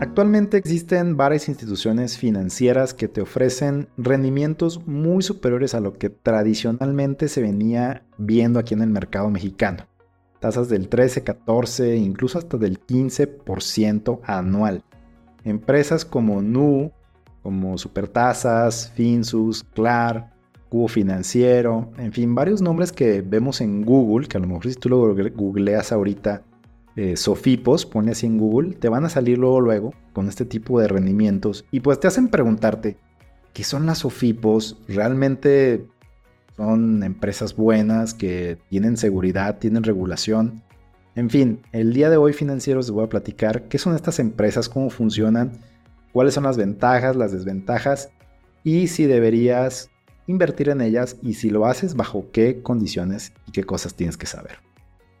Actualmente existen varias instituciones financieras que te ofrecen rendimientos muy superiores a lo que tradicionalmente se venía viendo aquí en el mercado mexicano. Tasas del 13, 14, incluso hasta del 15% anual. Empresas como Nu, como Supertasas, Finsus, Clar, Cubo Financiero, en fin, varios nombres que vemos en Google, que a lo mejor si tú lo googleas ahorita, eh, Sofipos, pone así en Google, te van a salir luego luego con este tipo de rendimientos y pues te hacen preguntarte, ¿qué son las Sofipos? ¿Realmente son empresas buenas que tienen seguridad, tienen regulación? En fin, el día de hoy financieros les voy a platicar qué son estas empresas, cómo funcionan, cuáles son las ventajas, las desventajas y si deberías invertir en ellas y si lo haces bajo qué condiciones y qué cosas tienes que saber.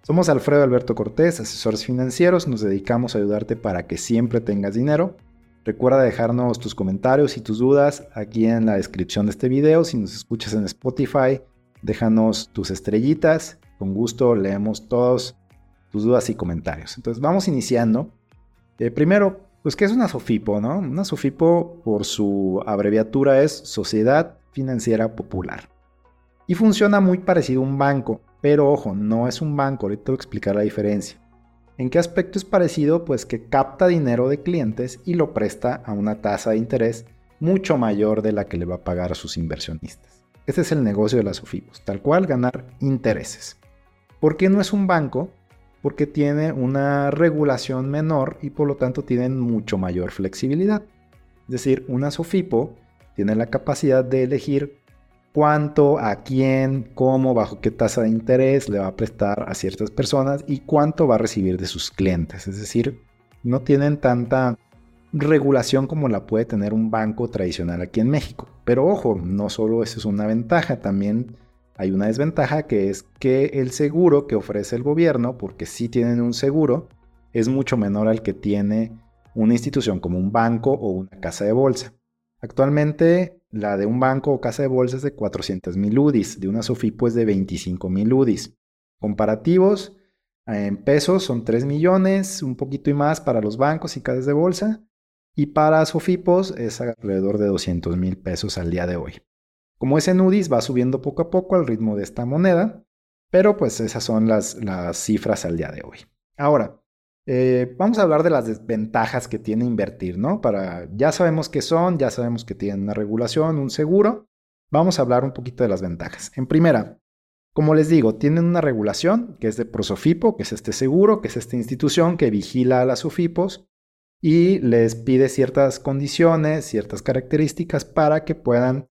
Somos Alfredo Alberto Cortés, asesores financieros, nos dedicamos a ayudarte para que siempre tengas dinero. Recuerda dejarnos tus comentarios y tus dudas aquí en la descripción de este video. Si nos escuchas en Spotify, déjanos tus estrellitas. Con gusto leemos todos tus dudas y comentarios. Entonces vamos iniciando. Eh, primero, pues ¿qué es una SOFIPO? No? Una SOFIPO por su abreviatura es Sociedad Financiera Popular. Y funciona muy parecido a un banco. Pero ojo, no es un banco, ahorita te voy a explicar la diferencia. ¿En qué aspecto es parecido? Pues que capta dinero de clientes y lo presta a una tasa de interés mucho mayor de la que le va a pagar a sus inversionistas. Ese es el negocio de las OFIPOS, tal cual ganar intereses. ¿Por qué no es un banco? Porque tiene una regulación menor y por lo tanto tienen mucho mayor flexibilidad. Es decir, una SOFIPO tiene la capacidad de elegir cuánto, a quién, cómo, bajo qué tasa de interés le va a prestar a ciertas personas y cuánto va a recibir de sus clientes. Es decir, no tienen tanta regulación como la puede tener un banco tradicional aquí en México. Pero ojo, no solo eso es una ventaja, también hay una desventaja que es que el seguro que ofrece el gobierno, porque sí tienen un seguro, es mucho menor al que tiene una institución como un banco o una casa de bolsa. Actualmente la de un banco o casa de bolsas de 400 mil UDIs, de una SOFIPO es de 25 mil UDIs. Comparativos, en pesos son 3 millones, un poquito y más para los bancos y casas de bolsa. Y para SOFIPOS es alrededor de 200 mil pesos al día de hoy. Como ese UDIs va subiendo poco a poco al ritmo de esta moneda, pero pues esas son las, las cifras al día de hoy. Ahora, eh, vamos a hablar de las desventajas que tiene invertir, ¿no? Para, ya sabemos qué son, ya sabemos que tienen una regulación, un seguro. Vamos a hablar un poquito de las ventajas. En primera, como les digo, tienen una regulación que es de Prosofipo, que es este seguro, que es esta institución que vigila a las SOFIPOS y les pide ciertas condiciones, ciertas características para que puedan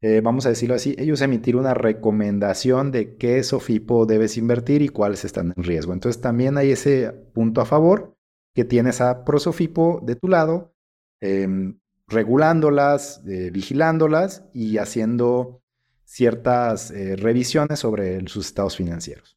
eh, vamos a decirlo así, ellos emitir una recomendación de qué SOFIPO debes invertir y cuáles están en riesgo. Entonces también hay ese punto a favor que tienes a ProSofipo de tu lado, em, regulándolas, eh, vigilándolas y haciendo ciertas eh, revisiones sobre sus estados financieros.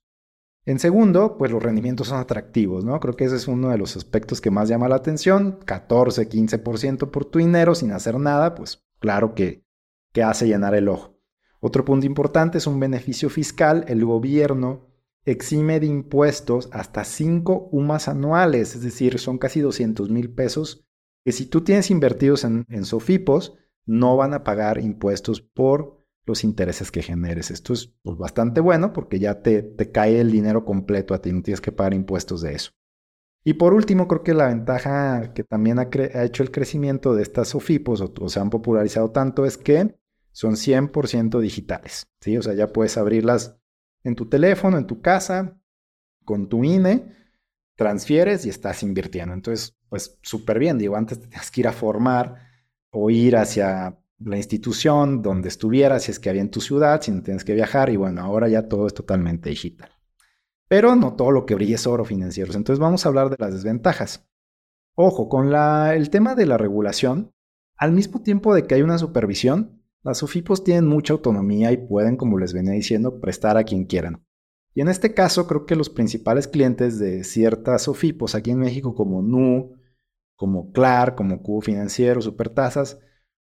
En segundo, pues los rendimientos son atractivos, ¿no? Creo que ese es uno de los aspectos que más llama la atención. 14, 15% por tu dinero sin hacer nada, pues claro que que hace llenar el ojo. Otro punto importante es un beneficio fiscal. El gobierno exime de impuestos hasta 5 UMAS anuales, es decir, son casi 200 mil pesos, que si tú tienes invertidos en, Sofipos, no van a pagar impuestos por los intereses que generes. Esto es pues, bastante bueno porque ya te, cae el dinero completo a ti, no tienes que pagar impuestos de eso. Y por último, creo que la ventaja que también ha, hecho el crecimiento de estas Sofipos o, o se han popularizado tanto es que son 100% digitales, ¿sí? O sea, ya puedes abrirlas en tu teléfono, en tu casa, con tu INE, transfieres y estás invirtiendo. Entonces, pues súper bien, digo, antes tenías que ir a formar o ir hacia la institución donde estuvieras, si es que había en tu ciudad, si no tienes que viajar, y bueno, ahora ya todo es totalmente digital. Pero no todo lo que brilla es oro financieros. Entonces vamos a hablar de las desventajas. Ojo, con la, el tema de la regulación, al mismo tiempo de que hay una supervisión, las SOFIPOS tienen mucha autonomía y pueden, como les venía diciendo, prestar a quien quieran. Y en este caso creo que los principales clientes de ciertas SOFIPOS aquí en México como NU, como CLAR, como Cubo Financiero, Supertasas,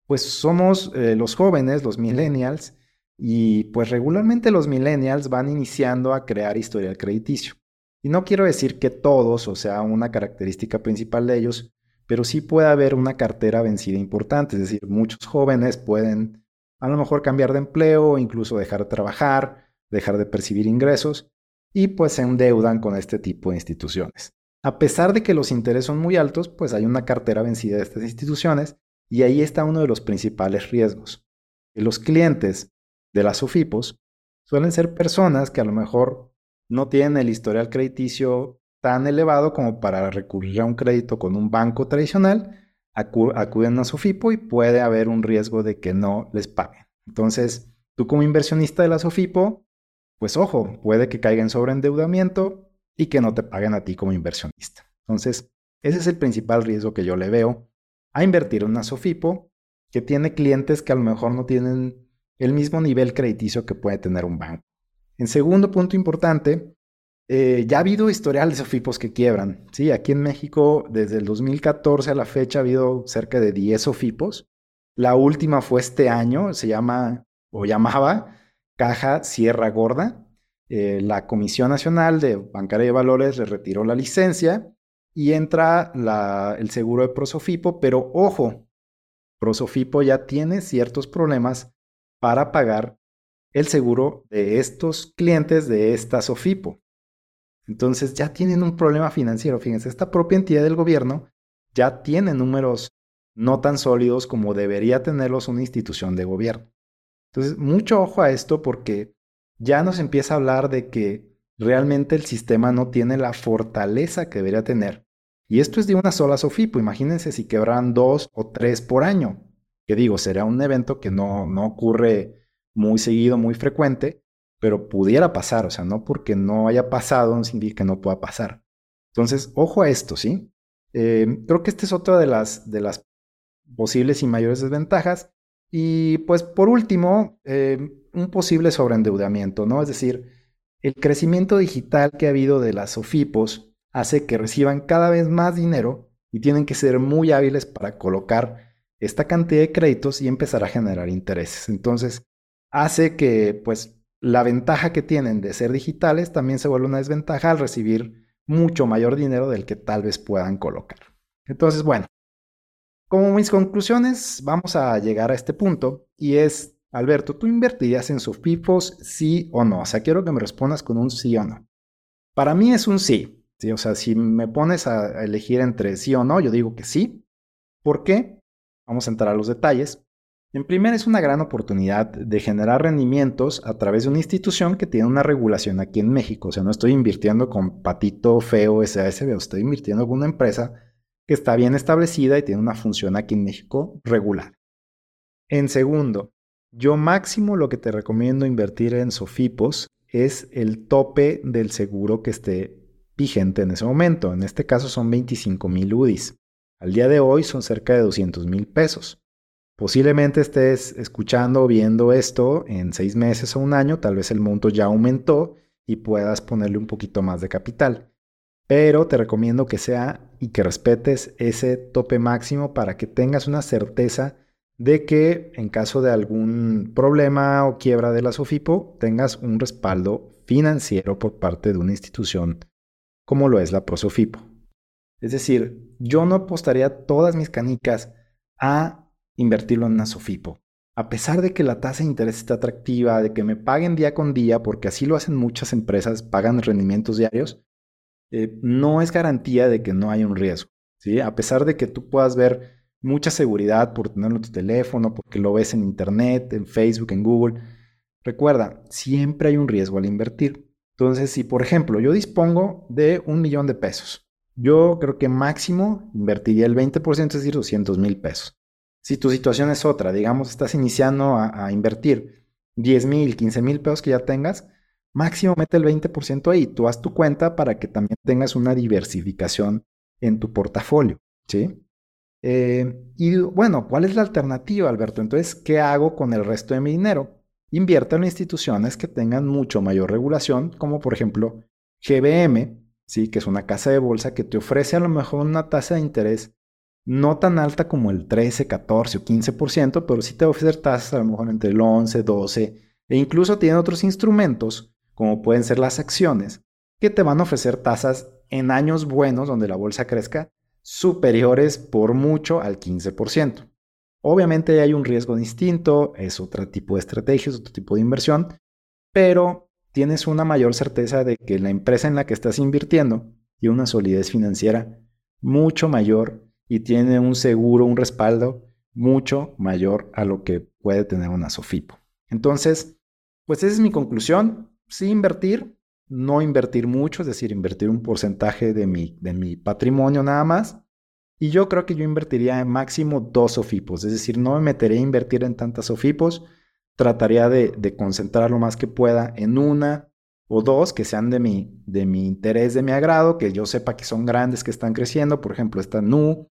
pues somos eh, los jóvenes, los millennials, y pues regularmente los millennials van iniciando a crear historial crediticio. Y no quiero decir que todos, o sea, una característica principal de ellos, pero sí puede haber una cartera vencida importante, es decir, muchos jóvenes pueden a lo mejor cambiar de empleo, incluso dejar de trabajar, dejar de percibir ingresos y pues se endeudan con este tipo de instituciones. A pesar de que los intereses son muy altos, pues hay una cartera vencida de estas instituciones y ahí está uno de los principales riesgos. Los clientes de las SOFIPOS suelen ser personas que a lo mejor no tienen el historial crediticio tan elevado como para recurrir a un crédito con un banco tradicional, acuden a SOFIPO y puede haber un riesgo de que no les paguen. Entonces, tú como inversionista de la SOFIPO, pues ojo, puede que caigan sobre endeudamiento y que no te paguen a ti como inversionista. Entonces, ese es el principal riesgo que yo le veo a invertir en una SOFIPO que tiene clientes que a lo mejor no tienen el mismo nivel crediticio que puede tener un banco. En segundo punto importante, eh, ya ha habido historiales de SOFIPOS que quiebran. Sí, aquí en México, desde el 2014 a la fecha, ha habido cerca de 10 SOFIPOS. La última fue este año, se llama o llamaba Caja Sierra Gorda. Eh, la Comisión Nacional de Bancaria de Valores le retiró la licencia y entra el seguro de Prosofipo, pero ojo, Prosofipo ya tiene ciertos problemas para pagar el seguro de estos clientes de esta Sofipo. Entonces ya tienen un problema financiero. Fíjense, esta propia entidad del gobierno ya tiene números no tan sólidos como debería tenerlos una institución de gobierno. Entonces, mucho ojo a esto porque ya nos empieza a hablar de que realmente el sistema no tiene la fortaleza que debería tener. Y esto es de una sola SOFIPO. Imagínense si quebraran dos o tres por año. Que digo, será un evento que no, no ocurre muy seguido, muy frecuente, pero pudiera pasar, o sea, no porque no haya pasado no significa que no pueda pasar. Entonces, ojo a esto, ¿sí? Eh, creo que esta es otra de las, posibles y mayores desventajas. Y pues por último, eh, un posible sobreendeudamiento, ¿no? Es decir, el crecimiento digital que ha habido de las OFIPOS hace que reciban cada vez más dinero y tienen que ser muy hábiles para colocar esta cantidad de créditos y empezar a generar intereses. Entonces, hace que pues la ventaja que tienen de ser digitales también se vuelve una desventaja al recibir mucho mayor dinero del que tal vez puedan colocar. Entonces, bueno, como mis conclusiones, vamos a llegar a este punto y es, Alberto, ¿tú invertirías en SOFIPOS sí o no? O sea, quiero que me respondas con un sí o no. Para mí es un sí. ¿sí? O sea, si me pones a elegir entre sí o no, yo digo que sí. ¿Por qué? Vamos a entrar a los detalles. En primer, es una gran oportunidad de generar rendimientos a través de una institución que tiene una regulación aquí en México. O sea, no estoy invirtiendo con patito feo SASB, estoy invirtiendo con una empresa que está bien establecida y tiene una función aquí en México regular. En segundo, yo máximo lo que te recomiendo invertir en Sofipos es el tope del seguro que esté vigente en ese momento. En este caso son 25 mil UDIs. Al día de hoy son cerca de 200 mil pesos. Posiblemente estés escuchando o viendo esto en seis meses o un año, tal vez el monto ya aumentó y puedas ponerle un poquito más de capital. Pero te recomiendo que sea y que respetes ese tope máximo para que tengas una certeza de que en caso de algún problema o quiebra de la SOFIPO tengas un respaldo financiero por parte de una institución como lo es la ProSofipo. Es decir, yo no apostaría todas mis canicas a invertirlo en una SOFIPO. A pesar de que la tasa de interés está atractiva, de que me paguen día con día, porque así lo hacen muchas empresas, pagan rendimientos diarios, eh, no es garantía de que no haya un riesgo. ¿sí? A pesar de que tú puedas ver mucha seguridad por tenerlo en tu teléfono, porque lo ves en Internet, en Facebook, en Google, recuerda, siempre hay un riesgo al invertir. Entonces, si por ejemplo yo dispongo de un millón de pesos, yo creo que máximo invertiría el 20%, es decir, 200 mil pesos. Si tu situación es otra, digamos, estás iniciando a, invertir 10 mil, 15 mil pesos que ya tengas, máximo mete el 20% ahí. Tú haz tu cuenta para que también tengas una diversificación en tu portafolio, ¿sí? Eh, y bueno, ¿cuál es la alternativa, Alberto? Entonces, ¿qué hago con el resto de mi dinero? Invierta en instituciones que tengan mucho mayor regulación, como por ejemplo GBM, ¿sí? que es una casa de bolsa que te ofrece a lo mejor una tasa de interés no tan alta como el 13, 14 o 15%, pero sí te va a ofrecer tasas a lo mejor entre el 11, 12 e incluso tiene otros instrumentos, como pueden ser las acciones, que te van a ofrecer tasas en años buenos donde la bolsa crezca superiores por mucho al 15%. Obviamente hay un riesgo distinto, es otro tipo de estrategia, es otro tipo de inversión, pero tienes una mayor certeza de que la empresa en la que estás invirtiendo tiene una solidez financiera mucho mayor y tiene un seguro, un respaldo mucho mayor a lo que puede tener una Sofipo. Entonces, pues esa es mi conclusión. Sí invertir, no invertir mucho, es decir, invertir un porcentaje de mi, de mi patrimonio nada más. Y yo creo que yo invertiría en máximo dos Sofipos, es decir, no me meteré a invertir en tantas Sofipos, trataría de, de concentrar lo más que pueda en una o dos que sean de mi, de mi interés, de mi agrado, que yo sepa que son grandes, que están creciendo. Por ejemplo, esta NU,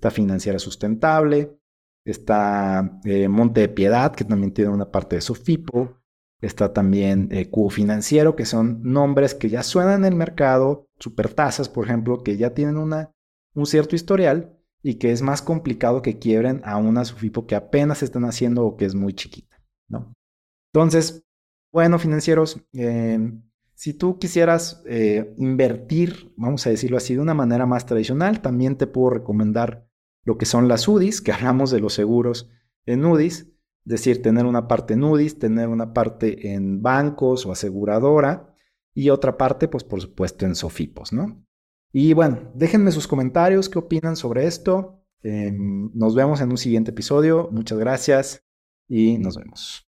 esta financiera sustentable, está eh, Monte de Piedad, que también tiene una parte de Sofipo, está también eh, Cubo Financiero, que son nombres que ya suenan en el mercado, Supertasas, por ejemplo, que ya tienen una, un cierto historial y que es más complicado que quiebren a una Sofipo que apenas están haciendo o que es muy chiquita, ¿no? Entonces, bueno, financieros, em, si tú quisieras eh, invertir, vamos a decirlo así, de una manera más tradicional, también te puedo recomendar lo que son las UDIs, que hablamos de los seguros en UDIs, es decir, tener una parte en UDIs, tener una parte en bancos o aseguradora y otra parte, pues por supuesto, en Sofipos, ¿no? Y bueno, déjenme sus comentarios, qué opinan sobre esto. Em, nos vemos en un siguiente episodio. Muchas gracias y nos vemos.